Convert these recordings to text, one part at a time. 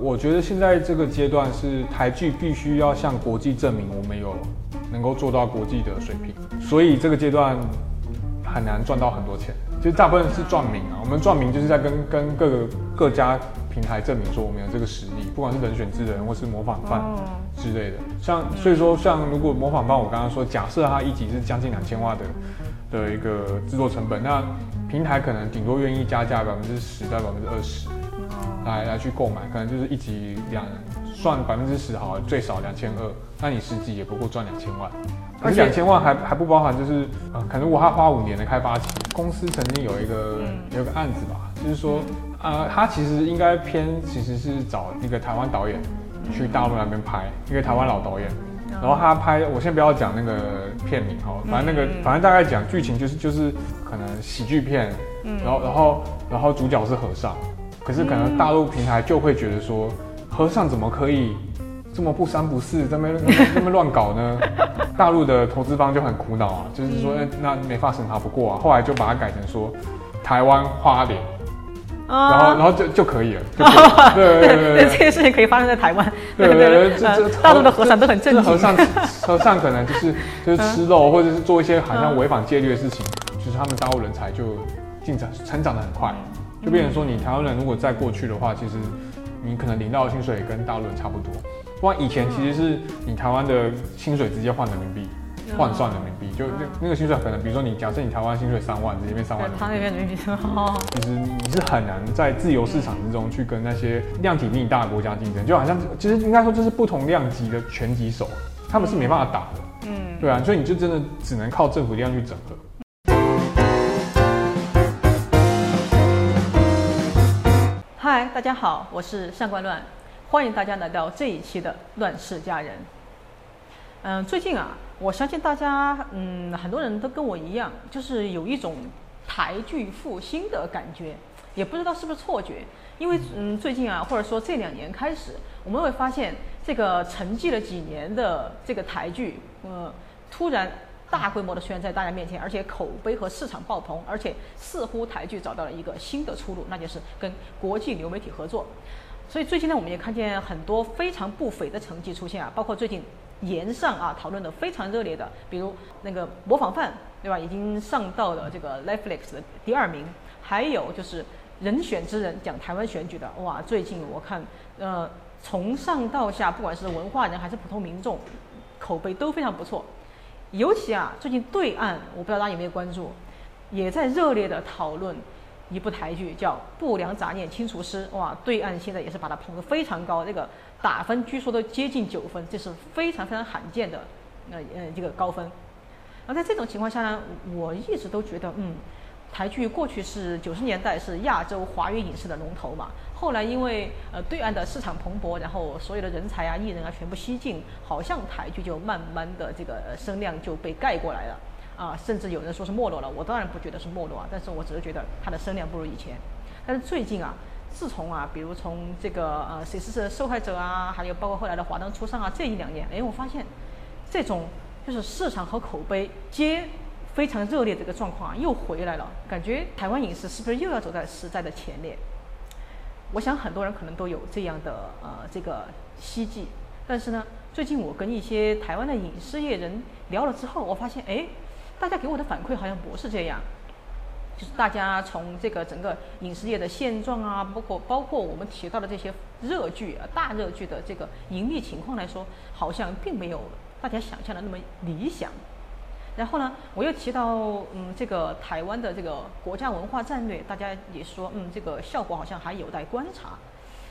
我觉得现在这个阶段是台剧必须要向国际证明我们有能够做到国际的水平，所以这个阶段很难赚到很多钱。其实大部分是赚名啊，我们赚名就是在跟跟各个各家平台证明说我们有这个实力，不管是人选之人或是模仿犯之类的。像所以说，像如果模仿犯，我刚刚说，假设它一集是将近两千万的的一个制作成本，那平台可能顶多愿意加价百分之十到百分之二十。来来去购买，可能就是一集两算百分之十好，最少两千二，那你十集也不过赚两千万，而且两千万还还不包含就是呃，可能如果他花五年的开发期，公司曾经有一个有个案子吧，就是说呃，他其实应该偏其实是找一个台湾导演去大陆那边拍，一个台湾老导演，然后他拍，我先不要讲那个片名哈，反正那个反正大概讲剧情就是就是可能喜剧片，然后然后然后主角是和尚。可是可能大陆平台就会觉得说，和尚怎么可以这么不三不四，这么这么乱搞呢？大陆的投资方就很苦恼啊，就是说，那没法审查不过啊。后来就把它改成说，台湾花莲，然后然后就就可以了。对对对，这些事情可以发生在台湾。对对对，大陆的和尚都很正经。和尚和尚可能就是就是吃肉，或者是做一些好像违反戒律的事情，就是他们大陆人才就进展成长的很快。就变成说，你台湾人如果再过去的话，其实你可能领到的薪水跟大陆人差不多。不然以前其实是你台湾的薪水直接换人民币，换算人民币，就那那个薪水可能，比如说你假设你台湾薪水三万，直接变三万。他那边人民币哦。其实你是很难在自由市场之中去跟那些量体比你大的国家竞争，就好像其实应该说这是不同量级的拳击手，他们是没办法打的。嗯。对啊，所以你就真的只能靠政府力量去整合。大家好，我是上官乱，欢迎大家来到这一期的《乱世佳人》。嗯，最近啊，我相信大家，嗯，很多人都跟我一样，就是有一种台剧复兴的感觉，也不知道是不是错觉。因为，嗯，最近啊，或者说这两年开始，我们会发现这个沉寂了几年的这个台剧，呃，突然。大规模的出现在大家面前，而且口碑和市场爆棚，而且似乎台剧找到了一个新的出路，那就是跟国际流媒体合作。所以最近呢，我们也看见很多非常不菲的成绩出现啊，包括最近言上啊讨论的非常热烈的，比如那个模仿犯，对吧？已经上到了这个 Netflix 的第二名，还有就是人选之人讲台湾选举的，哇，最近我看，呃，从上到下，不管是文化人还是普通民众，口碑都非常不错。尤其啊，最近对岸，我不知道大家有没有关注，也在热烈的讨论一部台剧，叫《不良杂念清除师》。哇，对岸现在也是把它捧得非常高，这个打分据说都接近九分，这是非常非常罕见的，呃呃这个高分。而在这种情况下呢，我一直都觉得，嗯。台剧过去是九十年代是亚洲华语影视的龙头嘛，后来因为呃对岸的市场蓬勃，然后所有的人才啊、艺人啊全部西进，好像台剧就慢慢的这个声量就被盖过来了，啊，甚至有人说是没落了。我当然不觉得是没落啊，但是我只是觉得它的声量不如以前。但是最近啊，自从啊，比如从这个呃谁是受害者啊，还有包括后来的华灯初上啊，这一两年，哎，我发现这种就是市场和口碑皆。非常热烈这个状况啊，又回来了，感觉台湾影视是不是又要走在时代的前列？我想很多人可能都有这样的呃这个希冀，但是呢，最近我跟一些台湾的影视业人聊了之后，我发现哎，大家给我的反馈好像不是这样，就是大家从这个整个影视业的现状啊，包括包括我们提到的这些热剧啊大热剧的这个盈利情况来说，好像并没有大家想象的那么理想。然后呢，我又提到，嗯，这个台湾的这个国家文化战略，大家也说，嗯，这个效果好像还有待观察。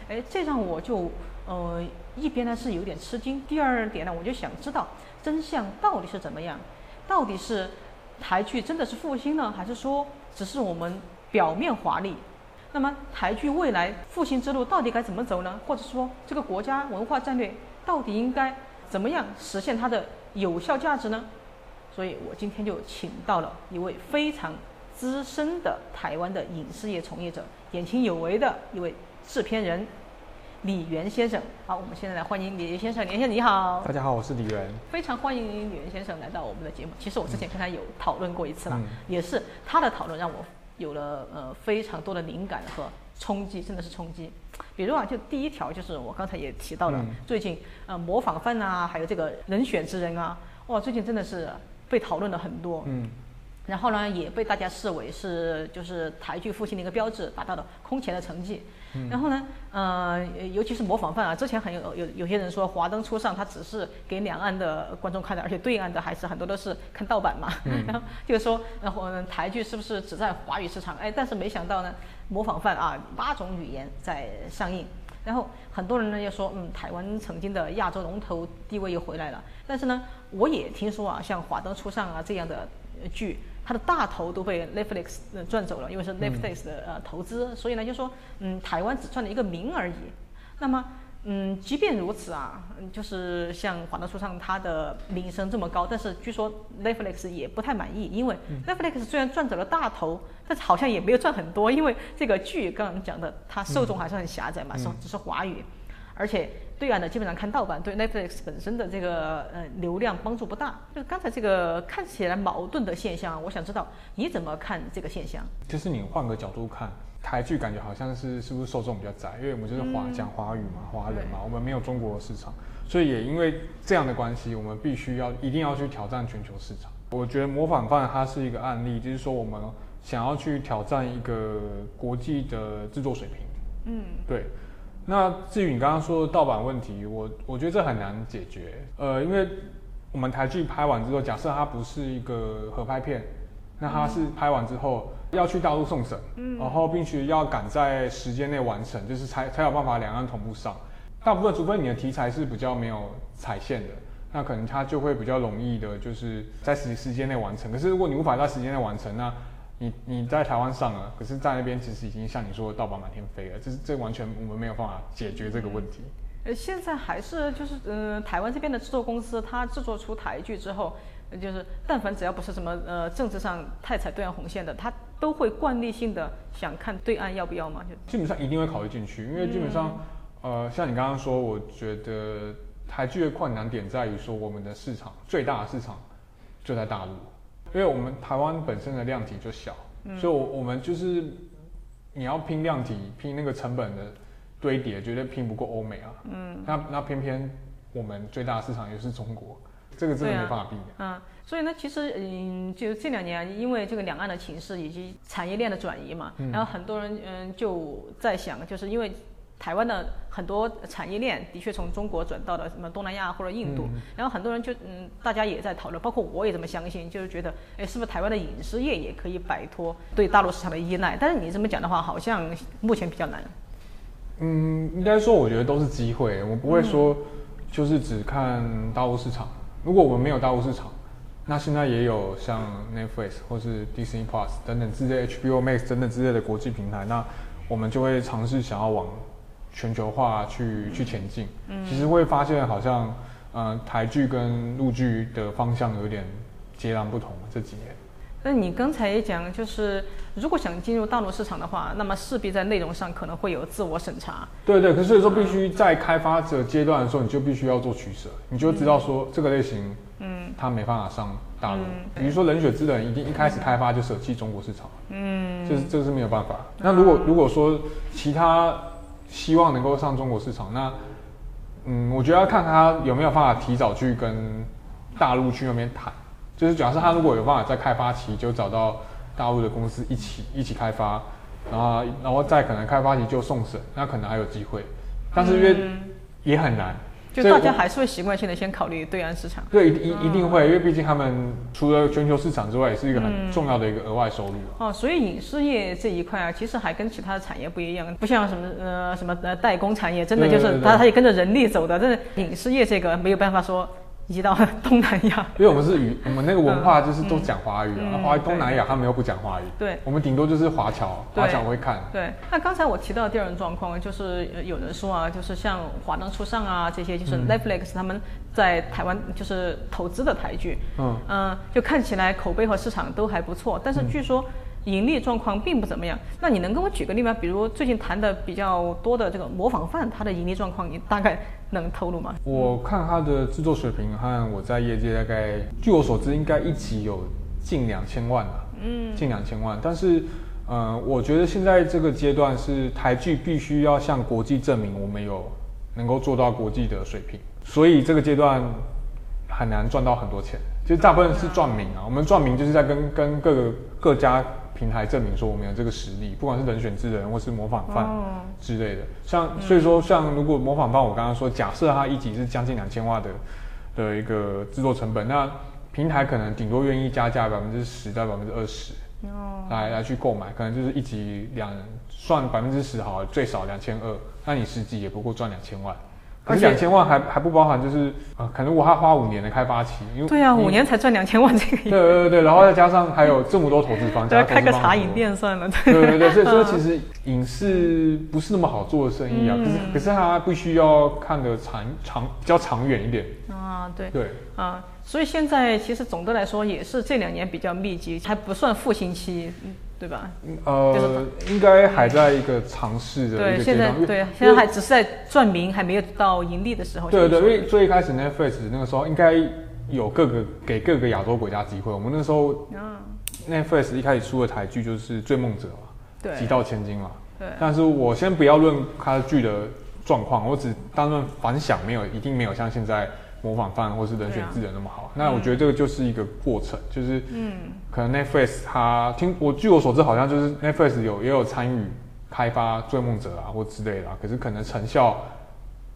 哎，这让我就，呃，一边呢是有点吃惊，第二点呢，我就想知道真相到底是怎么样？到底是台剧真的是复兴呢，还是说只是我们表面华丽？那么台剧未来复兴之路到底该怎么走呢？或者说这个国家文化战略到底应该怎么样实现它的有效价值呢？所以我今天就请到了一位非常资深的台湾的影视业从业者，言情有为的一位制片人李源先生。好，我们现在来欢迎李元先生。李先生你好，大家好，我是李源，非常欢迎李源先生来到我们的节目。其实我之前跟他有讨论过一次了，也是他的讨论让我有了呃非常多的灵感和冲击，真的是冲击。比如啊，就第一条就是我刚才也提到了，最近呃模仿犯啊，还有这个人选之人啊，哇，最近真的是被讨论了很多。嗯。然后呢，也被大家视为是就是台剧复兴的一个标志，达到了空前的成绩。然后呢，呃，尤其是模仿犯啊，之前很有有有些人说《华灯初上》它只是给两岸的观众看的，而且对岸的还是很多都是看盗版嘛。然后就是说，然后台剧是不是只在华语市场？哎，但是没想到呢，模仿犯啊，八种语言在上映。然后很多人呢又说，嗯，台湾曾经的亚洲龙头地位又回来了。但是呢，我也听说啊，像《华灯初上》啊这样的剧。它的大头都被 Netflix 赚走了，因为是 Netflix 的呃投资，所以呢就说，嗯，台湾只赚了一个名而已。那么，嗯，即便如此啊，就是像《华灯初上》它的名声这么高，但是据说 Netflix 也不太满意，因为 Netflix 虽然赚走了大头，但是好像也没有赚很多，因为这个剧刚刚讲的，它受众还是很狭窄嘛，是只是华语。而且对岸的基本上看盗版，对 Netflix 本身的这个呃流量帮助不大。就是刚才这个看起来矛盾的现象，我想知道你怎么看这个现象？就是你换个角度看，台剧感觉好像是是不是受众比较窄？因为我们就是华讲华语嘛，华人嘛，我们没有中国市场，所以也因为这样的关系，我们必须要一定要去挑战全球市场。我觉得模仿犯它是一个案例，就是说我们想要去挑战一个国际的制作水平。嗯，对。那至于你刚刚说的盗版问题，我我觉得这很难解决。呃，因为我们台剧拍完之后，假设它不是一个合拍片，那它是拍完之后要去大陆送审，然后并且要赶在时间内完成，就是才才有办法两岸同步上。大部分，除非你的题材是比较没有踩线的，那可能它就会比较容易的，就是在时时间内完成。可是如果你无法在时间内完成，那你你在台湾上了，可是在那边其实已经像你说的盗版满天飞了，这是这完全我们没有办法解决这个问题。呃，现在还是就是呃台湾这边的制作公司，它制作出台剧之后，就是但凡只要不是什么呃政治上太踩对岸红线的，他都会惯例性的想看对岸要不要嘛，就基本上一定会考虑进去，因为基本上呃像你刚刚说，我觉得台剧的困难点在于说我们的市场最大的市场就在大陆。因为我们台湾本身的量体就小，所以，我我们就是你要拼量体，拼那个成本的堆叠，绝对拼不过欧美啊。嗯，那那偏偏我们最大的市场也是中国，这个真的没办法避免。嗯，所以呢，其实嗯，就这两年，因为这个两岸的情势以及产业链的转移嘛，然后很多人嗯就在想，就是因为。台湾的很多产业链的确从中国转到了什么东南亚或者印度，然后很多人就嗯，大家也在讨论，包括我也这么相信，就是觉得，哎，是不是台湾的影视业也可以摆脱对大陆市场的依赖？但是你这么讲的话，好像目前比较难。嗯，应该说我觉得都是机会，我不会说就是只看大陆市场。如果我们没有大陆市场，那现在也有像 Netflix 或是 Disney Plus 等等之类 HBO Max 等等之类的国际平台，那我们就会尝试想要往。全球化去去前进，嗯，其实会发现好像，呃，台剧跟陆剧的方向有点截然不同这几年。那你刚才也讲，就是如果想进入大陆市场的话，那么势必在内容上可能会有自我审查。对对，可是说必须在开发者阶段的时候，你就必须要做取舍，你就知道说这个类型，嗯，它没办法上大陆。比如说《冷血之人》，一定一开始开发就舍弃中国市场，嗯，这是这是没有办法。那如果如果说其他。希望能够上中国市场，那，嗯，我觉得要看他有没有办法提早去跟大陆去那边谈，就是假设他如果有办法在开发期就找到大陆的公司一起一起开发，然后然后再可能开发期就送审，那可能还有机会，但是因为也很难。就大家还是会习惯性的先考虑对岸市场，对，一一定会，因为毕竟他们除了全球市场之外，也是一个很重要的一个额外收入。哦，所以影视业这一块啊，其实还跟其他的产业不一样，不像什么呃什么呃代工产业，真的就是它它也跟着人力走的，但是影视业这个没有办法说。移到 东南亚，因为我们是语，我们那个文化就是都讲华语啊。华东南亚他们又不讲华语，对，我们顶多就是华侨，华侨会看。对，那刚才我提到的第二种状况，就是有人说啊，就是像《华灯初上》啊这些，就是 Netflix 他们在台湾就是投资的台剧，嗯嗯，就看起来口碑和市场都还不错，但是据说。盈利状况并不怎么样，那你能跟我举个例吗？比如最近谈的比较多的这个模仿犯，它的盈利状况你大概能透露吗？我看它的制作水平和我在业界大概，据我所知应该一集有近两千万吧，嗯，近两千万。但是，嗯，我觉得现在这个阶段是台剧必须要向国际证明我们有能够做到国际的水平，所以这个阶段很难赚到很多钱。其实大部分是赚名啊，我们赚名就是在跟跟各个各家平台证明说我们有这个实力，不管是人选之人或是模仿犯之类的。像所以说，像如果模仿犯，我刚刚说，假设他一集是将近两千万的的一个制作成本，那平台可能顶多愿意加价百分之十到百分之二十。哦，来来去购买，可能就是一集两算百分之十好，最少两千二，那你十集也不过赚两千万，可是两千万还还不包含就是呃，可能我还花五年的开发期，因为对啊，五年才赚两千万这个，对对对，然后再加上还有这么多投资方，对，开个茶饮店算了，对对对，所以说其实影视不是那么好做的生意啊，可是可是它必须要看的长长比较长远一点。啊，对对。啊。所以现在其实总的来说也是这两年比较密集，还不算复兴期，对吧？呃，应该还在一个尝试的对，现在对，现在还只是在赚名，还没有到盈利的时候。对对，因为最一开始 Netflix 那个时候应该有各个给各个亚洲国家机会。我们那时候，Netflix 一开始出的台剧就是《追梦者》嘛，对，《极道千金》嘛，对。但是我先不要论它的剧的状况，我只单论反响，没有一定没有像现在。模仿犯或是人选智人那么好，那我觉得这个就是一个过程，就是嗯，可能 Netflix 它听我据我所知，好像就是 Netflix 有也有参与开发追梦者啊或之类的，可是可能成效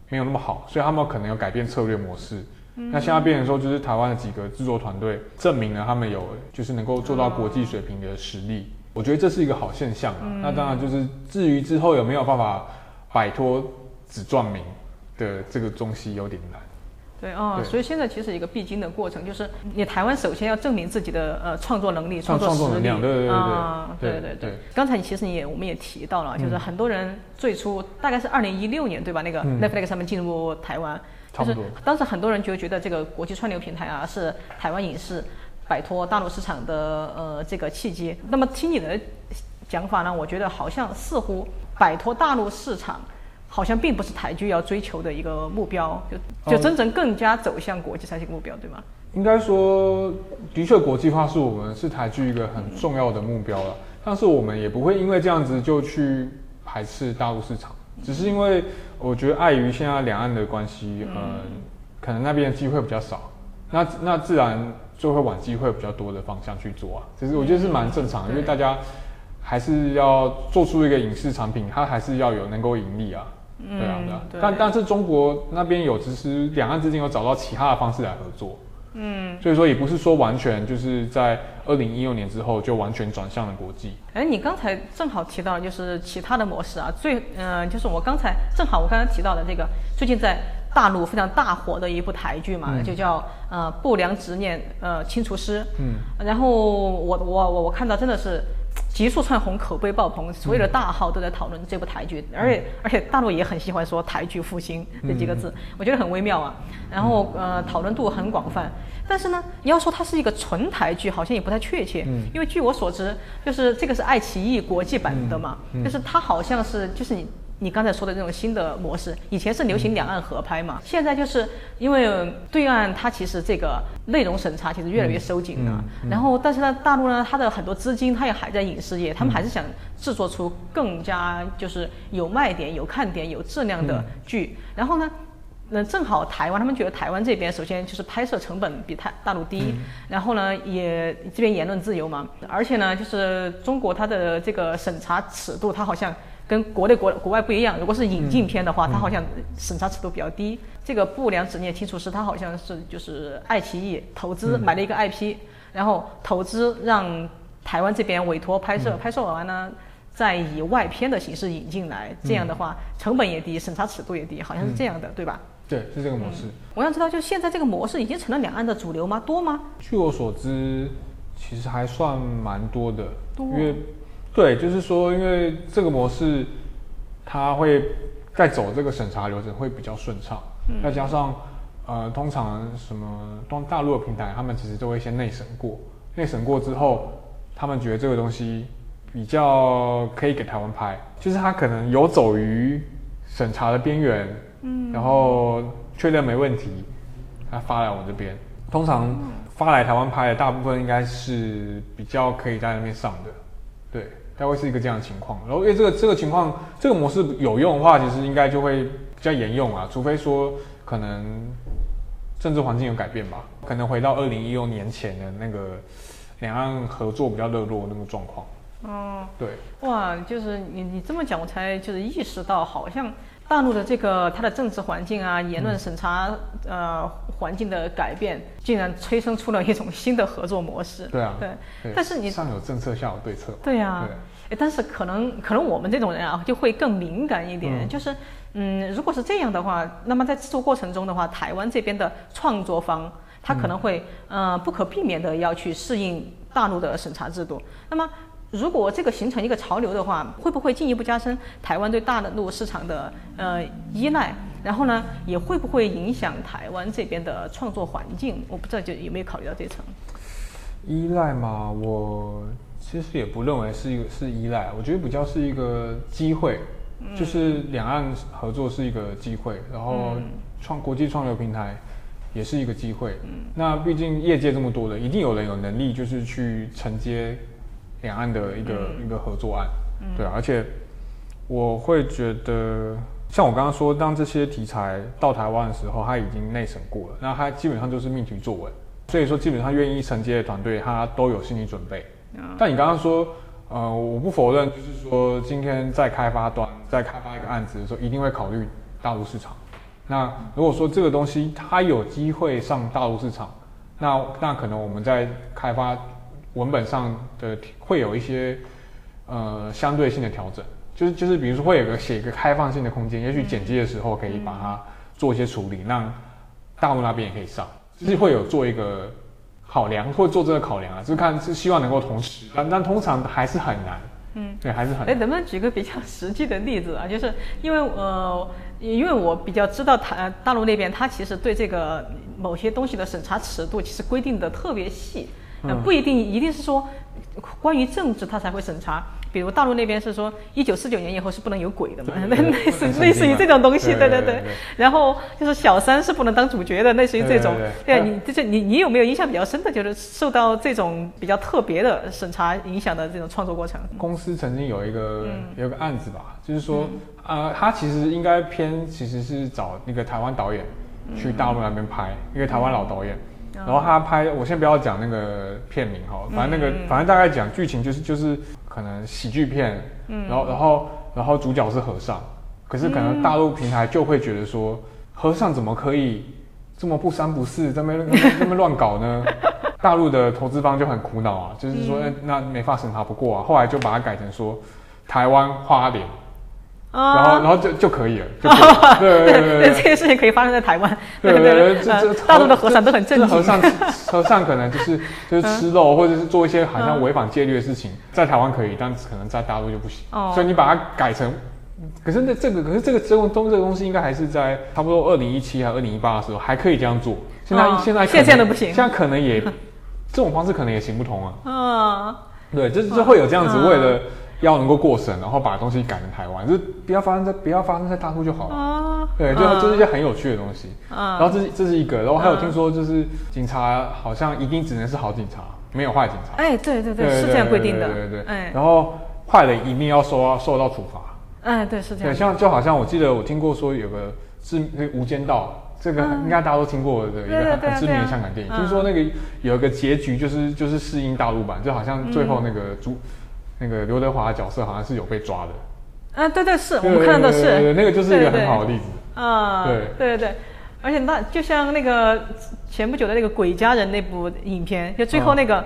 没有那么好，所以他们可能有改变策略模式。那现在变成说，就是台湾的几个制作团队证明了他们有就是能够做到国际水平的实力，我觉得这是一个好现象啊。那当然就是至于之后有没有办法摆脱只赚名的这个东西，有点难。对哦，所以现在其实一个必经的过程，就是你台湾首先要证明自己的呃创作能力、创作实力啊，对对对。刚才你其实你也我们也提到了，就是很多人最初大概是二零一六年对吧？那个 Netflix 上面进入台湾，就是当时很多人就觉得这个国际串流平台啊是台湾影视摆脱大陆市场的呃这个契机。那么听你的讲法呢，我觉得好像似乎摆脱大陆市场。好像并不是台剧要追求的一个目标，就就真正更加走向国际才是一个目标，对吗？应该说，的确国际化是我们是台剧一个很重要的目标了。但是我们也不会因为这样子就去排斥大陆市场，只是因为我觉得碍于现在两岸的关系，嗯，可能那边的机会比较少，那那自然就会往机会比较多的方向去做啊。其实我觉得是蛮正常的，因为大家还是要做出一个影视产品，它还是要有能够盈利啊。对啊，对啊，但但是中国那边有其实两岸之间有找到其他的方式来合作，嗯，所以说也不是说完全就是在二零一六年之后就完全转向了国际。哎，你刚才正好提到就是其他的模式啊，最嗯就是我刚才正好我刚才提到的这个最近在大陆非常大火的一部台剧嘛，就叫呃不良执念呃清除师，嗯，然后我我我我看到真的是。急速窜红，口碑爆棚，所有的大号都在讨论这部台剧，而且而且大陆也很喜欢说“台剧复兴”这几个字，我觉得很微妙啊。然后呃，讨论度很广泛，但是呢，你要说它是一个纯台剧，好像也不太确切，因为据我所知，就是这个是爱奇艺国际版的嘛，就是它好像是就是你。你刚才说的这种新的模式，以前是流行两岸合拍嘛，现在就是因为对岸它其实这个内容审查其实越来越收紧了，然后但是呢，大陆呢它的很多资金它也还在影视业，他们还是想制作出更加就是有卖点、有看点、有质量的剧，然后呢，那正好台湾他们觉得台湾这边首先就是拍摄成本比台大陆低，然后呢也这边言论自由嘛，而且呢就是中国它的这个审查尺度它好像。跟国内国国外不一样，如果是引进片的话，它好像审查尺度比较低。这个不良执念清除师，它好像是就是爱奇艺投资买了一个 IP，然后投资让台湾这边委托拍摄，拍摄完呢再以外片的形式引进来，这样的话成本也低，审查尺度也低，好像是这样的，对吧？对，是这个模式。我想知道，就现在这个模式已经成了两岸的主流吗？多吗？据我所知，其实还算蛮多的，因为。对，就是说，因为这个模式，它会在走这个审查流程会比较顺畅。再加上，呃，通常什么东大陆的平台，他们其实都会先内审过，内审过之后，他们觉得这个东西比较可以给台湾拍，就是他可能游走于审查的边缘，嗯，然后确认没问题，他发来我这边。通常发来台湾拍的大部分应该是比较可以在那边上的，对。大概会是一个这样的情况。然后因为这个这个情况这个模式有用的话，其实应该就会比较沿用啊，除非说可能政治环境有改变吧，可能回到二零一六年前的那个两岸合作比较热络那个状况。哦，对，哇，就是你你这么讲，我才就是意识到，好像大陆的这个它的政治环境啊，言论审查、呃环境的改变，竟然催生出了一种新的合作模式。对啊对。对但是你上有政策，下有对策。对呀、对诶但是可能可能我们这种人啊，就会更敏感一点，嗯就是嗯，如果是这样的话，那么在制作过程中的话，台湾这边的创作方，他可能会、呃不可避免的要去适应大陆的审查制度。那么如果这个形成一个潮流的话，会不会进一步加深台湾对大陆市场的呃依赖？然后呢，也会不会影响台湾这边的创作环境？我不知道就有没有考虑到这层。依赖嘛，我其实也不认为是一个是依赖，我觉得比较是一个机会，就是两岸合作是一个机会，然后创国际创流平台也是一个机会。那毕竟业界这么多人，一定有人有能力就是去承接两岸的一个、一个合作案，对啊，而且我会觉得。像我刚刚说，当这些题材到台湾的时候，他已经内审过了，那他基本上就是命题作文，所以说基本上愿意承接的团队，他都有心理准备。但你刚刚说，呃，我不否认，就是说今天在开发端在开发一个案子的时候，一定会考虑大陆市场。那如果说这个东西它有机会上大陆市场，那那可能我们在开发文本上的会有一些呃相对性的调整，就是就是比如说会有个写一个开放性的空间，也许剪辑的时候可以把它做一些处理，让大陆那边也可以上，就是会有做一个考量会做这个考量啊，就是看是希望能够同时，但但通常还是很难，嗯，对，还是很哎，能不能举个比较实际的例子啊？就是因为呃，因为我比较知道台大陆那边，他其实对这个某些东西的审查尺度其实规定的特别细，呃，嗯不一定一定是说关于政治他才会审查。比如大陆那边是说一九四九年以后是不能有鬼的嘛，对对类似类似于这种东西，对对对。然后就是小三是不能当主角的，类似于这种。对啊，你这这你你有没有印象比较深的，就是受到这种比较特别的审查影响的这种创作过程？公司曾经有一个、嗯有个案子吧，就是说，呃，他其实应该偏其实是找那个台湾导演去大陆那边拍，一个台湾老导演。嗯。然后他拍，我先不要讲那个片名哈，反正那个、嗯反正大概讲剧情就是就是可能喜剧片，嗯。然后然后然后主角是和尚，可是可能大陆平台就会觉得说，和尚怎么可以这么不三不四，这么 这么乱搞呢？大陆的投资方就很苦恼啊，就是说、嗯。哎那没法审查不过啊，后来就把它改成说台湾花莲，啊然后然后就就可以了，就可以了。对对对这些事情可以发生在台湾。对对对，呃 这这大陆的和尚都很正经。和尚和尚可能就是 就是吃肉，或者是做一些好像违反戒律的事情，在台湾可以，但可能在大陆就不行。哦。所以你把它改成，可是那这个可是这个这种东这个东西应该还是在差不多二零一七还二零一八的时候还可以这样做。现在、哦。现在现在都不行。现在可能也这种方式可能也行不通啊。嗯，对，就是就会有这样子，嗯。为了要能够过审，然后把东西改成台湾，就是不要发生在不要发生在大陆就好了。啊，对，就就是一些很有趣的东西。嗯然后这是这是一个，然后还有嗯听说就是警察好像一定只能是好警察，没有坏警察。哎，对对对，是这样规定的。对对对对。哎，然后坏人一定要受到受到处罚。哎，对，是这对，样。像就好像我记得我听过说有个是那个无间道。这个应该大家都听过的一个很很知名的香港电影，就是说那个有一个结局就是就是适应大陆版，就好像最后那个主那个刘德华的角色好像是有被抓的，啊，对对是，我们看到的是。那个就是一个很好的例子。啊，对。对对对，而且那就像那个前不久的那个《鬼家人》那部影片，就最后那个、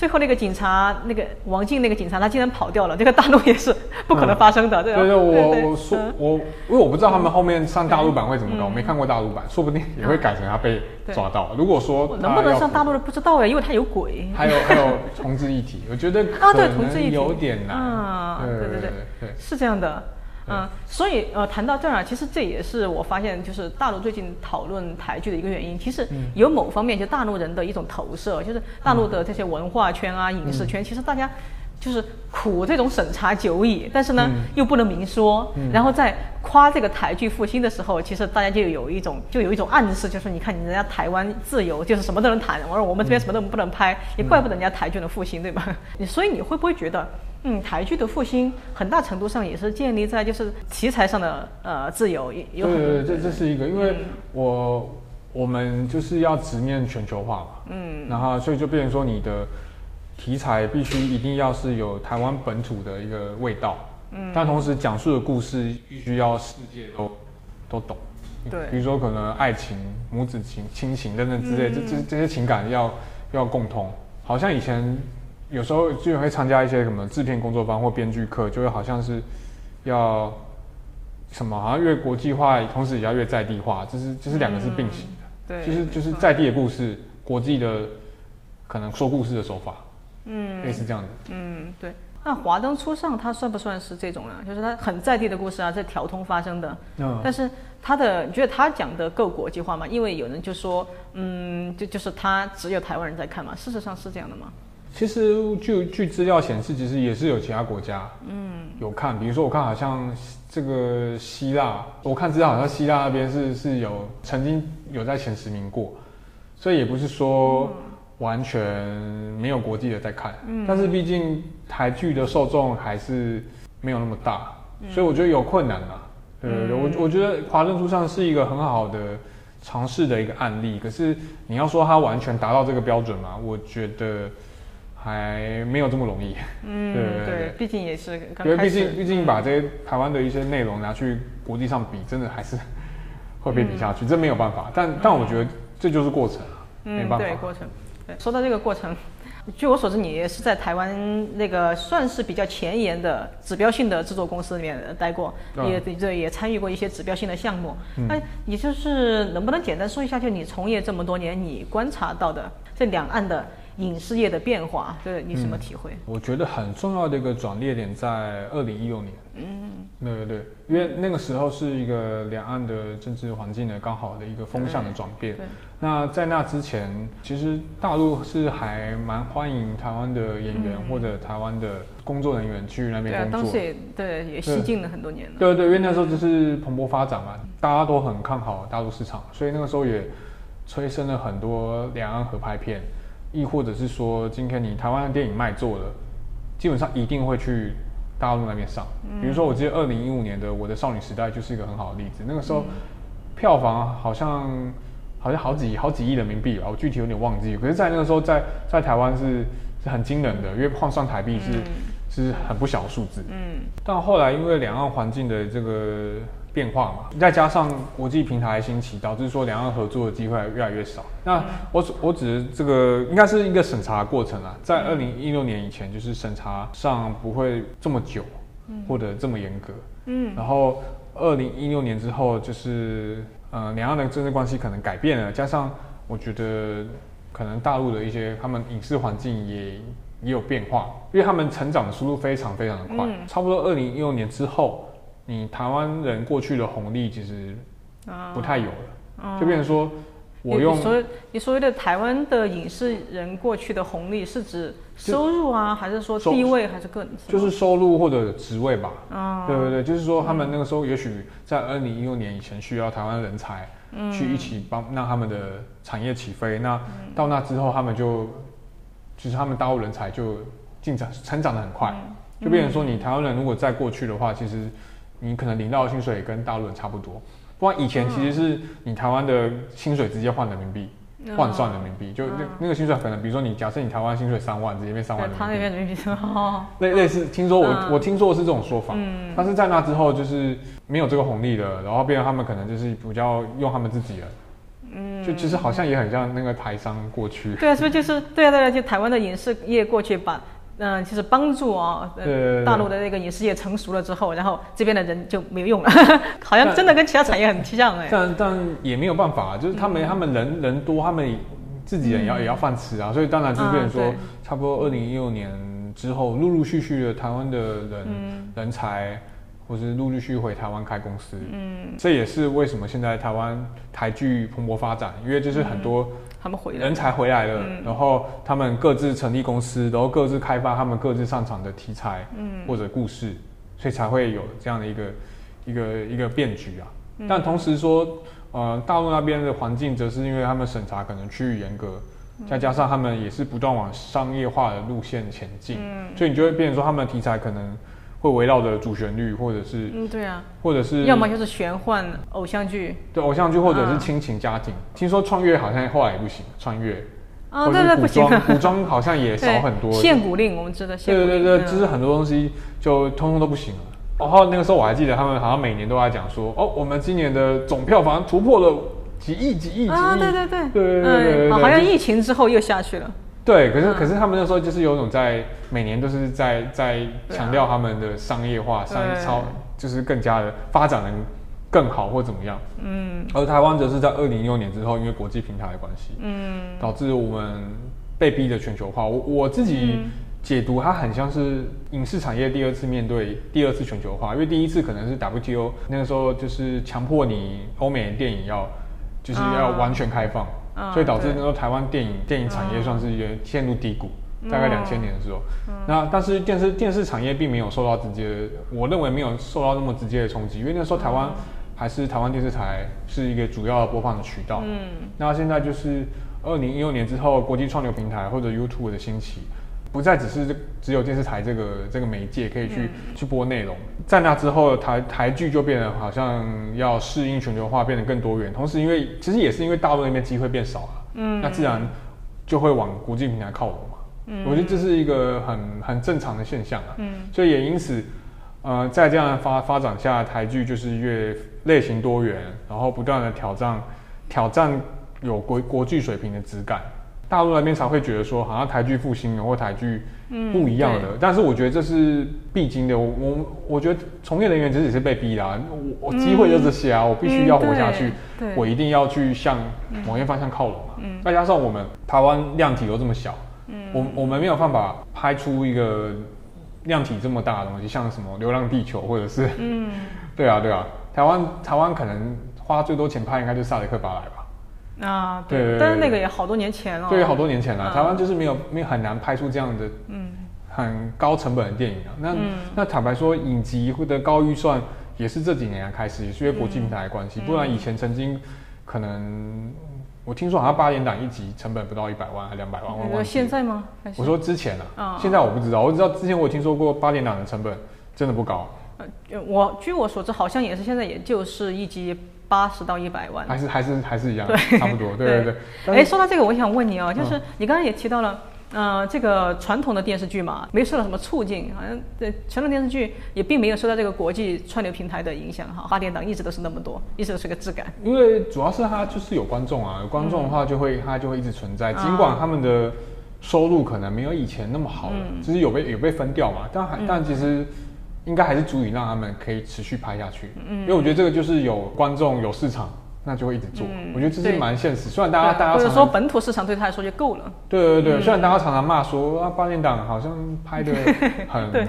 最后那个警察，那个王静那个警察，他竟然跑掉了，这个大陆也是不可能发生的，对吧？对对，我对我说嗯我，因为我不知道他们后面上大陆版会怎么搞，嗯我没看过大陆版，说不定也会改成他被抓到。如果说能不能上大陆的不知道哎，因为他有鬼。还有还有同志一体，我觉得 啊，对，同志一体有点难。啊，对对对对对，是这样的。嗯，所以呃，谈到这儿啊，其实这也是我发现，就是大陆最近讨论台剧的一个原因。其实嗯。有某方面就大陆人的一种投射，就是大陆的这些文化圈啊、影视圈，其实大家就是苦这种审查久矣，但是呢、嗯。又不能明说，嗯。然后在夸这个台剧复兴的时候，其实大家就有一种就有一种暗示，就是你看人家台湾自由，就是什么都能谈，我说我们这边什么都不能拍，也怪不得人家台剧能复兴，对吧？你 所以你会不会觉得？嗯，台剧的复兴很大程度上也是建立在就是题材上的呃自由，也有很对对对，这这是一个，因为嗯。我我们就是要直面全球化嘛，嗯。然后所以就变成说你的题材必须一定要是有台湾本土的一个味道，嗯，但同时讲述的故事必须要世界都都懂，对。比如说可能爱情、母子情、亲情等等之类，这嗯。这这些情感要要共通，好像以前有时候就会参加一些什么制片工作坊或编剧课，就会好像是要什么，好像越国际化，同时也要越在地化，这是这是两个是并行的。对，就是就是在地的故事，国际的可能说故事的手法，嗯类似这样的。嗯，对。那华灯初上，它算不算是这种呢？就是它很在地的故事啊，在调通发生的，嗯，但是它的，你觉得它讲的够国际化吗？因为有人就说，嗯，就就是它只有台湾人在看嘛，事实上是这样的吗？其实据据资料显示，其实也是有其他国家，嗯，有看，比如说我看好像这个希腊，我看资料好像希腊那边是是有曾经有在前十名过，所以也不是说完全没有国际的在看，嗯，但是毕竟台剧的受众还是没有那么大，所以我觉得有困难啊。对对对，我我觉得华灯初上是一个很好的尝试的一个案例，可是你要说它完全达到这个标准嘛，我觉得还没有这么容易。嗯，对对对毕竟也是刚因为，毕竟毕竟把这些台湾的一些内容拿去国际上比，真的还是会被比下去，这没有办法。但但我觉得这就是过程啊，没嗯，办法。对，过程。对，说到这个过程，据我所知，你也是在台湾那个算是比较前沿的指标性的制作公司里面待过，嗯也对也参与过一些指标性的项目。嗯那、你就是能不能简单说一下，就你从业这么多年，你观察到的这两岸的影视业的变化，对你什么体会？我觉得很重要的一个转捩点在二零一六年。嗯，对对对，因为那个时候是一个两岸的政治环境的刚好的一个风向的转变。对，那在那之前，其实大陆是还蛮欢迎台湾的演员、或者台湾的工作人员去那边工作。当时也对也吸进了很多年了。对对，因为那时候就是蓬勃发展嘛，大家都很看好大陆市场，所以那个时候也催生了很多两岸合拍片，亦或者是说，今天你台湾的电影卖座了，基本上一定会去大陆那边上。比如说，我记得二零一五年的《我的少女时代》就是一个很好的例子，那个时候票房好像好像好几好几亿人民币吧，我具体有点忘记。可是，在那个时候在在台湾是是很惊人的，因为换算台币是、是很不小的数字。嗯但后来因为两岸环境的这个变化嘛，再加上国际平台兴起，导致说两岸合作的机会越来越少。那我只我只是这个应该是一个审查过程啊，在二零一六年以前，就是审查上不会这么久，或者这么严格。嗯然后二零一六年之后，就是呃两岸的政治关系可能改变了，加上我觉得可能大陆的一些他们影视环境也也有变化，因为他们成长的速度非常非常的快，嗯。差不多二零一六年之后，你台湾人过去的红利其实啊不太有了，啊就变成说我用你所谓你所谓的台湾的影视人过去的红利，是指收入啊，还是说地位，还是个就是收入或者职位吧，啊，对对对，就是说他们那个时候也许在二零一六年以前需要台湾人才，嗯去一起帮让他们的产业起飞。那到那之后，他们就就是他们大陆人才就进展成长的很快，嗯就变成说你台湾人如果再过去的话，其实你可能领到的薪水也跟大陆人差不多。不然以前其实是你台湾的薪水直接换人民币。换算人民币，就那嗯。那个薪水可能，比如说你假设你台湾薪水三万，直接变三万人民币，边人民币哦，类类似，听说我、嗯。我听说的是这种说法，嗯。但是在那之后就是没有这个红利了，然后变成他们可能就是比较用他们自己了，嗯，就其实好像也很像那个台商过去，对啊，是不是就是对啊对啊，就台湾的影视业过去把。嗯，就是帮助啊、呃大陆的那个影视业成熟了之后，然后这边的人就没有用了，好像真的跟其他产业很像哎。但但也没有办法，就是他嗯们、他们人人多，他们自己人也要、也要饭吃啊，所以当然就变成说，啊差不多二零一六年之后，陆陆续续的台湾的人、嗯。人才，或是陆陆续续回台湾开公司，嗯。这也是为什么现在台湾台剧蓬勃发展，因为就是很多他们回来。人才回来了，嗯。然后他们各自成立公司，然后各自开发他们各自擅长的题材，嗯，或者故事，所以才会有这样的一个一个一个变局啊。嗯。但同时说，呃，大陆那边的环境则是因为他们审查可能趋于严格，嗯。再加上他们也是不断往商业化的路线前进，所以你就会变成说他们的题材可能会围绕着主旋律，或者是嗯，对啊，或者是要么就是玄幻偶像剧，对偶像剧，或者是亲情家庭。听说穿越好像后来不行，穿越，啊，对对，不行，古装好像也少 很多。限古令我们知道，对对对，就是很多东西就通通都不行了。然后那个时候我还记得他们好像每年都在讲说，哦，我们今年的总票房突破了几亿、几亿、几亿，对对对。对对对对，好像疫情之后又下去了。对，可是嗯。可是他们那时候就是有种在每年都是在在强调他们的商业化、商业超就是更加的发展的更好或怎么样。嗯。而台湾则是在二零一六年之后，因为国际平台的关系，嗯。导致我们被逼的全球化。我我自己嗯。解读，它很像是影视产业第二次面对第二次全球化，因为第一次可能是 WTO 那个时候就是强迫你欧美的电影要就是要啊。完全开放，啊所以导致那时候台湾电影电影产业算是一个陷入低谷。大概嗯两千年的时候，那但是电视电视产业并没有受到直接，我认为没有受到那么直接的冲击，因为那时候台湾还是台湾电视台是一个主要的播放的渠道。嗯那现在就是二零一六年之后，国际创流平台或者 YouTube 的兴起，不再只是只有电视台这个这个媒介可以去、去播内容。在那之后，台台剧就变得好像要适应全球化，变得更多元。同时，因为其实也是因为大陆那边机会变少了，嗯那自然就会往国际平台靠拢嘛。嗯我觉得这是一个很很正常的现象啊。嗯所以也因此，呃，在这样发发展下，台剧就是越类型多元，然后不断的挑战挑战有国国际水平的质感。大陆那边才会觉得说，好像台剧复兴了，或台剧嗯不一样的。对。但是我觉得这是必经的。我我我觉得从业人员其实也是被逼的、啊，我我机会就这些啊，我必须要活下去，我一定要去向某些方向靠拢嘛。嗯。再加上我们台湾量体又这么小，我我们没有办法拍出一个量体这么大的东西，像什么《流浪地球》或者是，嗯。对啊对啊，台湾台湾可能花最多钱拍应该就是《萨德克巴莱》吧，啊对对对但是那个也好多年前了，对，好多年前了，嗯。台湾就是没有没有很难拍出这样的嗯。很高成本的电影啊。那、嗯。那坦白说，影集或者高预算也是这几年才开始，也是因为国际平台的关系，不然以前曾经可能我听说好像八点档一集成本不到一百万，还两百万，我你说忘。现在吗？我说之前啊，嗯现在我不知道，我知道之前我有听说过八点档的成本真的不高，呃我据我所知，好像也是现在也就是一集八十到一百万。还是还是还是一样，对 差不多，对对对。但哎，是说到这个，我想问你哦，就是嗯你刚刚也提到了，呃，这个传统的电视剧嘛，没受到什么促进，好像对传统电视剧也并没有受到这个国际串流平台的影响哈，八点档一直都是那么多，一直都是个质感。因为主要是它就是有观众啊，有观众的话就会它就会一直存在，尽管他们的收入可能没有以前那么好了，嗯就是有被有被分掉嘛，但还但其实应该还是足以让他们可以持续拍下去。嗯。因为我觉得这个就是有观众有市场，那就会一直做。嗯。我觉得这是蛮现实，虽然大家大家常常说本土市场对他来说就够了。对对对，嗯。虽然大家常常骂说啊八点档好像拍的很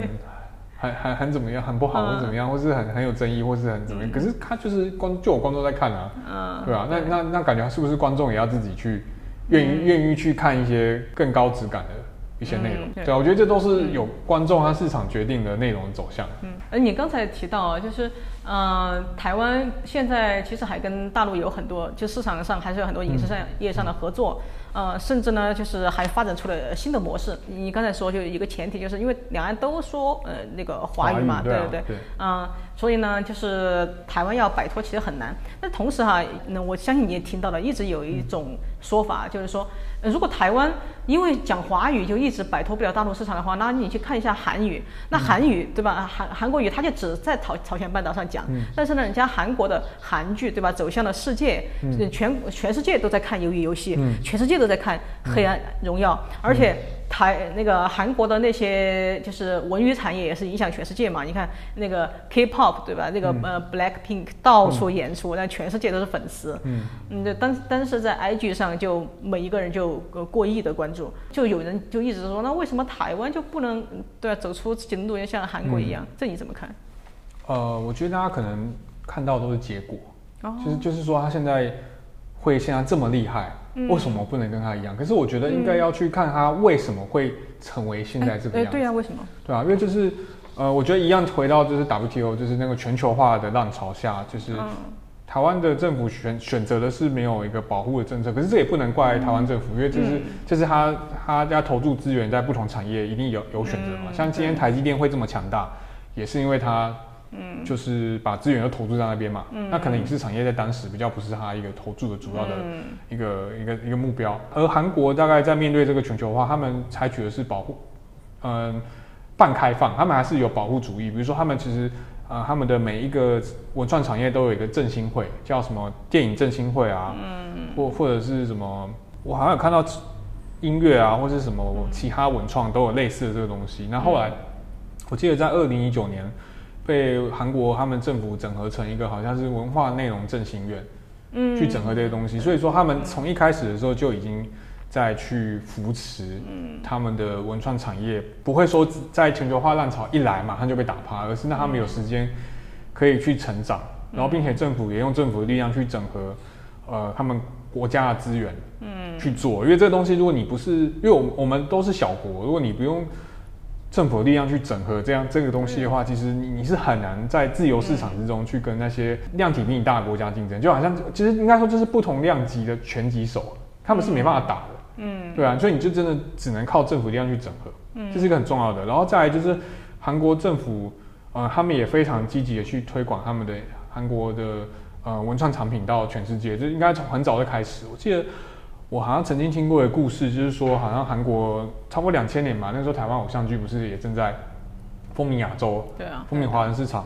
很很很怎么样，很不好嗯。或怎么样，或是很很有争议，或是很怎么样，可是他就是观就有观众在看啊。嗯，对啊，那那那感觉是不是观众也要自己去愿意愿意去看一些更高质感的一些内容？嗯对对啊，我觉得这都是有观众和市场决定的内容走向。嗯，而你刚才提到啊，就是呃，台湾现在其实还跟大陆有很多，就市场上还是有很多影视上业上的合作，呃，甚至呢，就是还发展出了新的模式。你刚才说就有一个前提，就是因为两岸都说呃那个华语嘛，语对啊对对嗯、所以呢，就是台湾要摆脱其实很难。但同时哈，那我相信你也听到了，一直有一种说法，就是说，呃如果台湾因为讲华语就一直摆脱不了大陆市场的话，那你去看一下韩语，那韩语对吧？韩韩国语它就只在朝朝鲜半岛上讲，但是呢，人家韩国的韩剧对吧，走向了世界，全全世界都在看鱿鱼游戏，全世界都在看黑暗荣耀，而且。台那个韩国的那些就是文娱产业也是影响全世界嘛，你看那个 K-pop 对吧？那个、呃 Blackpink 到处演出，那、全世界都是粉丝。嗯嗯，对，但但是在 IG 上就每一个人就呃过亿的关注，就有人就一直说，那为什么台湾就不能对啊走出自己的路，像韩国一样？这你怎么看？呃，我觉得大家可能看到都是结果，哦就是就是说他现在会现在这么厉害，嗯为什么不能跟他一样？可是我觉得应该要去看他为什么会成为现在这个哎样子。对啊，为什么？对啊，因为就是呃，我觉得一样回到就是 WTO，就是那个全球化的浪潮下，就是嗯台湾的政府选选择的是没有一个保护的政策，可是这也不能怪台湾政府，因为这是、嗯这是他他要投注资源在不同产业，一定有有选择嘛。嗯像今天台积电会这么强大，也是因为它嗯就是把资源都投注在那边嘛。嗯那可能影视产业在当时比较不是它一个投注的主要的嗯一个、一个一个目标。而韩国大概在面对这个全球化，他们采取的是保护，嗯、半开放，他们还是有保护主义。比如说，他们其实呃，他们的每一个文创产业都有一个振兴会，叫什么电影振兴会啊，嗯，或或者是什么，我好像有看到音乐啊，或是什么其他文创都有类似的这个东西。那后来，我记得在二零一九年被韩国他们政府整合成一个好像是文化内容振兴院，嗯去整合这些东西。所以说，他们从一开始的时候就已经在去扶持他们的文创产业，不会说在全球化浪潮一来马上就被打趴，而是让他们有时间可以去成长，然后并且政府也用政府的力量去整合，呃，他们国家的资源，嗯，去做。因为这个东西，如果你不是，因为我们我们都是小国，如果你不用政府的力量去整合这样这个东西的话，其实你你是很难在自由市场之中去跟那些量体比你大的国家竞争，就好像其实应该说这是不同量级的拳击手，他们是没办法打的，嗯。对啊，所以你就真的只能靠政府力量去整合，这是一个很重要的。然后再来就是韩国政府，呃，他们也非常积极的去推广他们的韩国的呃文创产品到全世界，这应该从很早就开始。我记得我好像曾经听过的故事，就是说好像韩国差不多两千年嘛，那时候台湾偶像剧不是也正在风靡亚洲，对啊，风靡华人市场。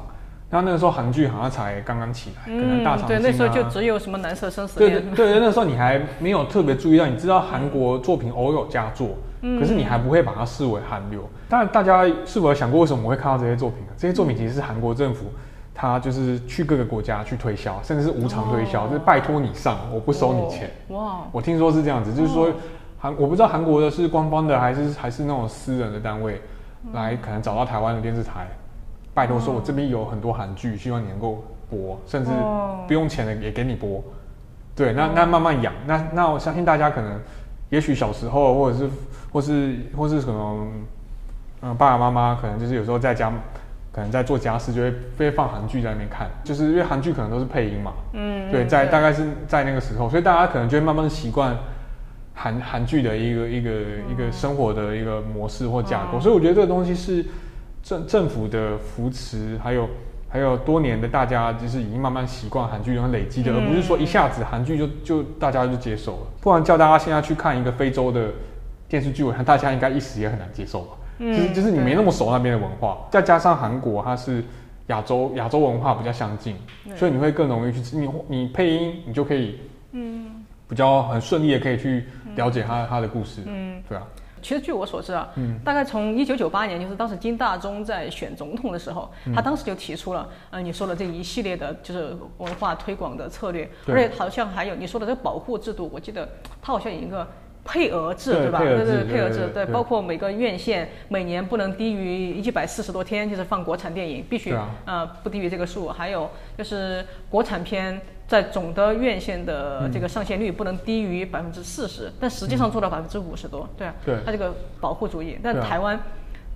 那那个时候韩剧好像才刚刚起来，可能大长对，那时候就啊只有什么蓝色生死对对，对对，那时候你还没有特别注意到，你知道韩国作品偶有佳作，嗯可是你还不会把它视为韩流。当然，大家是否有想过为什么我会看到这些作品呢？这些作品其实是韩国政府，他就是去各个国家去推销，甚至是无偿推销，哦。就是拜托你上，我不收你钱。哇，我听说是这样子，就是说哦韩我不知道韩国的是官方的还是还是那种私人的单位嗯。来可能找到台湾的电视台，拜托说我这边有很多韩剧，希望你能够播，甚至哦。不用钱的也给你播。对，那那慢慢养，那那我相信大家可能，也许小时候或者是或是或是什么，嗯、爸爸妈妈可能就是有时候在家，可能在做家事就会被放韩剧在那边看，就是因为韩剧可能都是配音嘛，嗯，对，嗯在大概是在那个时候，所以大家可能就会慢慢习惯韩韩剧的一个一个一个生活的一个模式或架构，嗯。所以我觉得这个东西是政政府的扶持，还有还有多年的大家就是已经慢慢习惯韩剧，然后累积的，嗯而不是说一下子韩剧就就大家就接受了，不然叫大家现在去看一个非洲的电视剧，我看大家应该一时也很难接受吧。就是就是你没那么熟那边的文化，再加上韩国它是亚洲亚洲文化比较相近，所以你会更容易去你你配音，你就可以嗯。比较很顺利的可以去了解他他的故事，嗯。对啊，其实据我所知啊，嗯。大概从一九九八年，就是当时金大中在选总统的时候，嗯。他当时就提出了，呃，你说的这一系列的就是文化推广的策略，而且好像还有你说的这个保护制度，我记得他好像有一个。配额制对吧？对对，配额制对包括每个院线每年不能低于一百四十多天，就是放国产电影，必须啊呃不低于这个数。还有就是国产片在总的院线的这个上线率不能低于百分之四十，但实际上做到百分之五十多。对啊，对它这个保护主义。但台湾，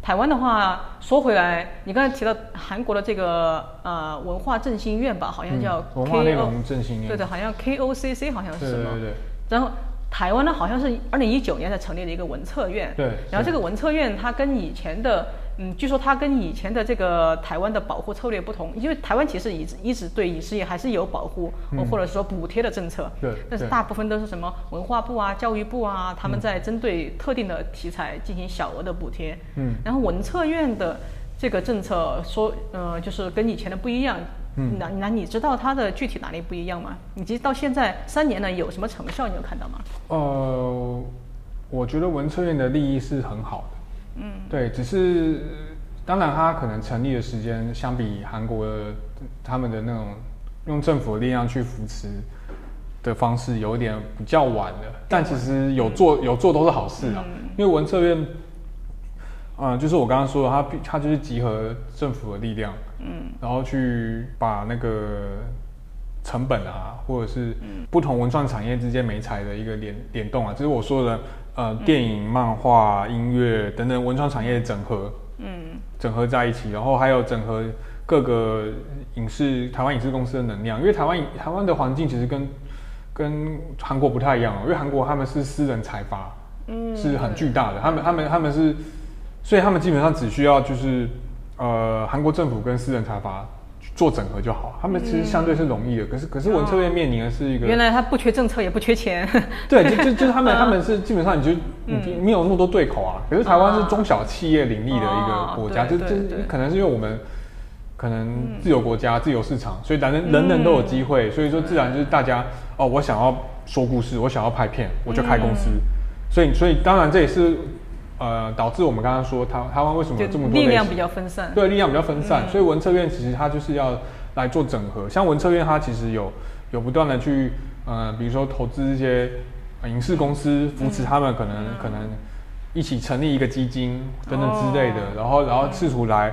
台湾的话，说回来，你刚才提到韩国的这个呃文化振兴院吧，好像叫嗯文化内 KO，容振兴院对对，好像 KOCC 好像是什么。对对，然后台湾呢，好像是二零一九年才成立了一个文策院。对然后这个文策院，它跟以前的，嗯，据说它跟以前的这个台湾的保护策略不同，因为台湾其实一直一直对影视业还是有保护，嗯或者说补贴的政策。对但是大部分都是什么文化部啊、教育部啊，他们在针对特定的题材进行小额的补贴。嗯，然后文策院的这个政策说，呃，就是跟以前的不一样。嗯那那你知道它的具体哪里不一样吗？以及到现在三年了，有什么成效？你有看到吗？呃，我觉得文策院的利益是很好的，嗯，对，只是当然它可能成立的时间相比韩国的他们的那种用政府的力量去扶持的方式有一点比较晚了，但其实有做有做都是好事啊，嗯因为文策院，嗯、就是我刚刚说的，它必它就是集合政府的力量，嗯，然后去把那个成本啊，或者是不同文创产业之间美彩的一个联联动啊，就是我说的呃电影、漫画、音乐等等文创产业的整合，嗯，整合在一起，然后还有整合各个影视台湾影视公司的能量，因为台湾台湾的环境其实跟跟韩国不太一样哦，因为韩国他们是私人财阀，嗯，是很巨大的，他们他们他们是，所以他们基本上只需要就是呃韩国政府跟私人财阀做整合就好，他们其实相对是容易的。可是可是文策院面临的是一个，原来他不缺政策也不缺钱，对，就 就就是他们他们是基本上你就你没有那么多对口啊。可是台湾是中小企业林立的一个国家，就就可能是因为我们。可能自由国家、自由市场，所以反正人人都有机会，所以说自然就是大家哦，我想要说故事，我想要拍片，我就开公司。所以，所以当然这也是呃导致我们刚刚说台台湾为什么这么多力量比较分散，对，力量比较分散。所以文策院其实它就是要来做整合，像文策院它其实有有不断的去呃，比如说投资一些影视公司，扶持他们可能可能一起成立一个基金等等之类的，然后然后试图来。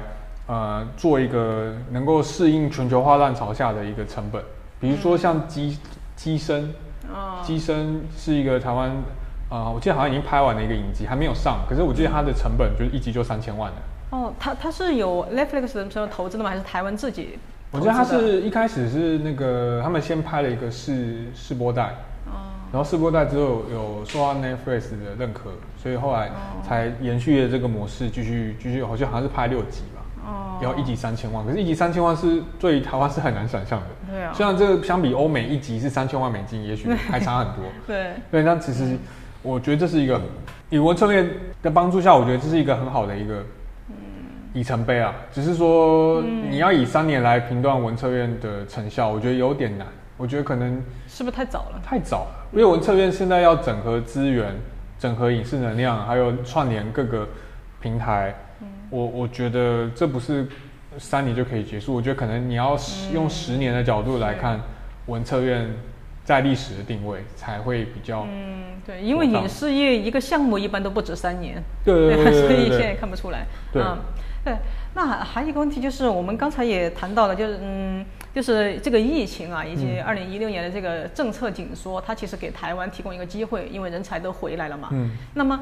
呃，做一个能够适应全球化浪潮下的一个成本，比如说像机机身，机身是一个台湾，啊，我记得好像已经拍完了一个影集，还没有上，可是我记得它的成本就是一集就三千万的。哦，它它是有 Netflix 什么投资的吗？还是台湾自己？我觉得它是一开始是那个他们先拍了一个试试播带，哦，然后试播带之后有受到 Netflix 的认可，所以后来才延续了这个模式，继续继续，好像好像是拍六集吧。哦。要一集三千万，可是，一集三千万是对台湾是很难想象的。对啊。虽然这个相比欧美一集是三千万美金，也许还差很多。对。对，但其实我觉得这是一个以文策略的帮助下，我觉得这是一个很好的一个里程碑啊。只是说你要以三年来评断文策院的成效，我觉得有点难。我觉得可能是不是太早了？太早了，因为文策院现在要整合资源、整合影视能量，还有串联各个平台。我我觉得这不是三年就可以结束，我觉得可能你要用十年的角度来看文策院在历史的定位，才会比较嗯对，因为影视业一个项目一般都不止三年，对对对，所以现在看不出来。对，对，那还有一个问题就是我们刚才也谈到了，就是嗯，就是这个疫情啊，以及二零一六年的这个政策紧缩，它其实给台湾提供一个机会，因为人才都回来了嘛。嗯，那么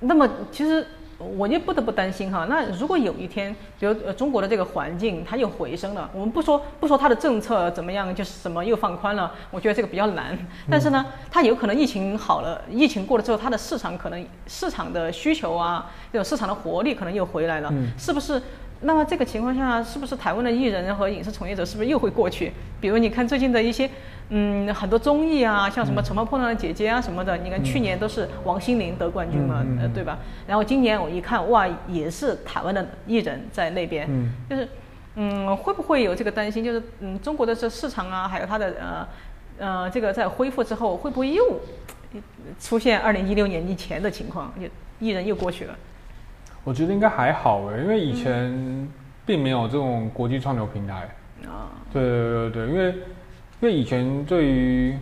那么其实。我就不得不担心哈，那如果有一天，比如呃中国的这个环境它又回升了，我们不说不说它的政策怎么样，就是什么又放宽了，我觉得这个比较难。但是呢，它有可能疫情好了，疫情过了之后，它的市场可能市场的需求啊，这种市场的活力可能又回来了，是不是？那么这个情况下，是不是台湾的艺人和影视从业者是不是又会过去？比如你看最近的一些，嗯，很多综艺啊，像什么《乘风破浪的姐姐》啊什么的，你看去年都是王心凌得冠军嘛，呃，对吧？然后今年我一看，哇，也是台湾的艺人在那边，就是，嗯，会不会有这个担心？就是，嗯，中国的这市场啊，还有它的呃呃，这个在恢复之后，会不会又出现二零一六年以前的情况？就艺人又过去了？我觉得应该还好诶，因为以前并没有这种国际串流平台啊。对对对对，因为因为以前对于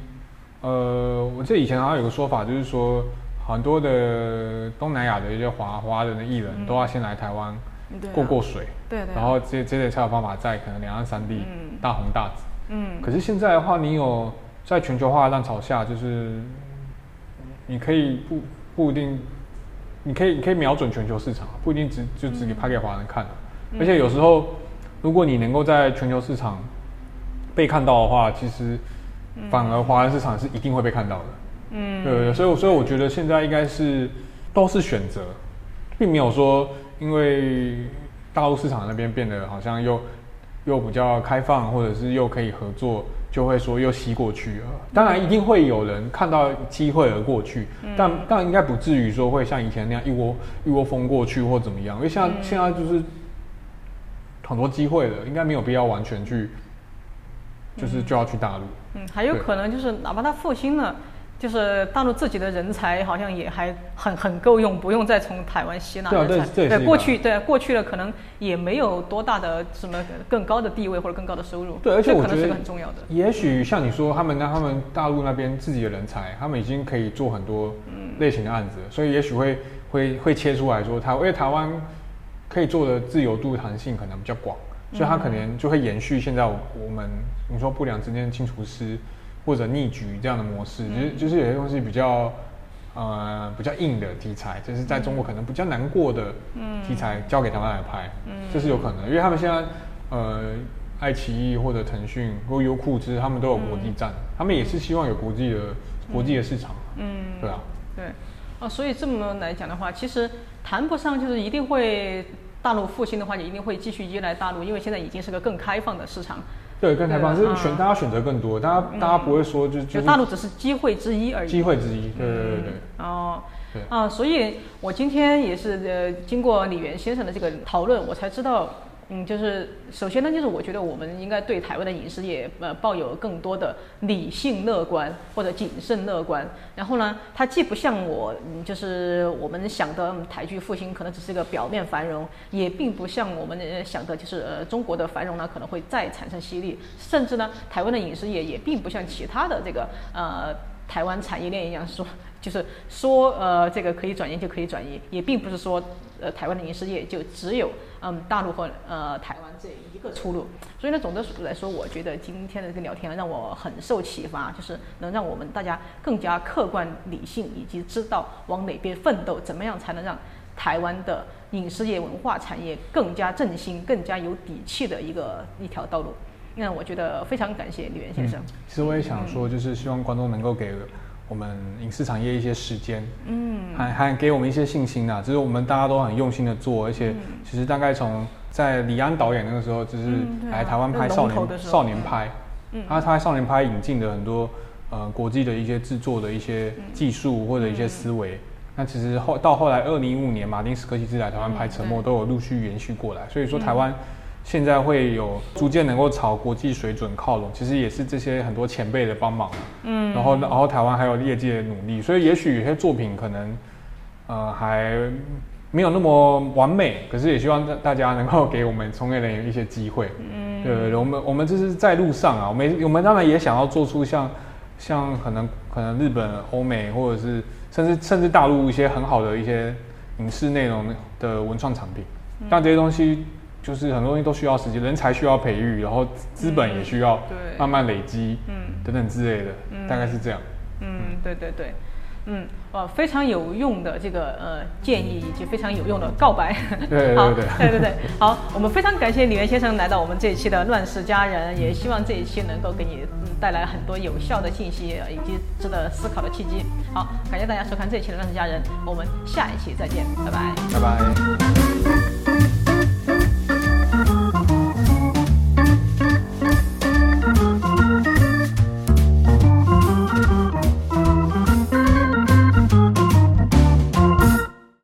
呃，我记得以前好像有个说法，就是说很多的东南亚的一些华华人的艺人都要先来台湾过过水，对对，然后这这些才有办法在可能两岸三地大红大紫。嗯。可是现在的话，你有在全球化的浪潮下，就是你可以不不一定。你可以，你可以瞄准全球市场，不一定只就只给拍给华人看而且有时候，如果你能够在全球市场被看到的话，其实反而华人市场是一定会被看到的。嗯，对，所以所以我觉得现在应该是都是选择，并没有说因为大陆市场那边变得好像又又比较开放，或者是又可以合作。就会说又吸过去了，当然一定会有人看到机会而过去，但但应该不至于说会像以前那样一窝一窝蜂过去或怎么样，因为像现在就是很多机会了，应该没有必要完全去，就是就要去大陆。嗯，还有可能就是哪怕他复兴了。就是大陆自己的人才好像也还很很够用，不用再从台湾吸纳人才。对对，过去对过去了，可能也没有多大的什么更高的地位或者更高的收入。对，而且我觉得很重要的。也许像你说，他们那他们大陆那边自己的人才，他们已经可以做很多类型的案子，所以也许会会会切出来说，他因为台湾可以做的自由度弹性可能比较广，所以他可能就会延续现在我我们你说不良之间清除师或者逆局这样的模式，就是就是有些东西比较呃比较硬的题材，就是在中国可能比较难过的题材交给台湾来拍，这是有可能，因为他们现在呃爱奇艺或者腾讯或优酷，其实他们都有国际站，他们也是希望有国际的国际的市场，嗯，对啊，对，哦，所以这么来讲的话，其实谈不上就是一定会大陆复兴的话，也一定会继续依赖大陆，因为现在已经是个更开放的市场。对，更开放就是选大家选择更多，大家大家不会说就就就是大陆只是机会之一而已。机会之一，对对对对。哦对，啊，所以我今天也是呃，经过李源先生的这个讨论，我才知道，嗯，就是首先呢，就是我觉得我们应该对台湾的影视业呃抱有更多的理性乐观或者谨慎乐观。然后呢，它既不像我，嗯，就是我们想的台剧复兴可能只是一个表面繁荣，也并不像我们想的，就是呃中国的繁荣呢可能会再产生吸力，甚至呢，台湾的影视业也并不像其他的这个呃。台湾产业链一样说，就是说，呃，这个可以转移就可以转移，也并不是说，呃，台湾的影视业就只有嗯大陆和呃台湾这一个出路。所以呢，总的来说，我觉得今天的这个聊天让我很受启发，就是能让我们大家更加客观理性，以及知道往哪边奋斗，怎么样才能让台湾的影视业文化产业更加振兴、更加有底气的一个一条道路。那我觉得非常感谢李源先生。其实我也想说，就是希望观众能够给我们影视产业一些时间，嗯，还还给我们一些信心呐。就是我们大家都很用心的做，而且其实大概从在李安导演那个时候，就是来台湾拍少年少年拍，他他少年拍引进的很多呃国际的一些制作的一些技术或者一些思维。那其实后到后来，二零一五年马丁斯科西斯来台湾拍《沉默》，都有陆续延续过来。所以说，台湾现在会有逐渐能够朝国际水准靠拢，其实也是这些很多前辈的帮忙。嗯，然后然后台湾还有业界的努力，所以也许有些作品可能呃还没有那么完美，可是也希望大大家能够给我们从业人员一些机会。嗯，对对对，我们我们这是在路上啊，我们我们当然也想要做出像像可能可能日本、欧美或者是甚至甚至大陆一些很好的一些影视内容的文创产品，但这些东西就是很多东西都需要时间，人才需要培育，然后资本也需要慢慢累积，嗯等等之类的，大概是这样。嗯，对对对，嗯，哇，非常有用的这个呃建议，以及非常有用的告白。对对对对对对，好，我们非常感谢李源先生来到我们这一期的《乱世佳人》，也希望这一期能够给你嗯带来很多有效的信息呃以及值得思考的契机。好，感谢大家收看这一期的《乱世佳人》，我们下一期再见，拜拜。拜拜。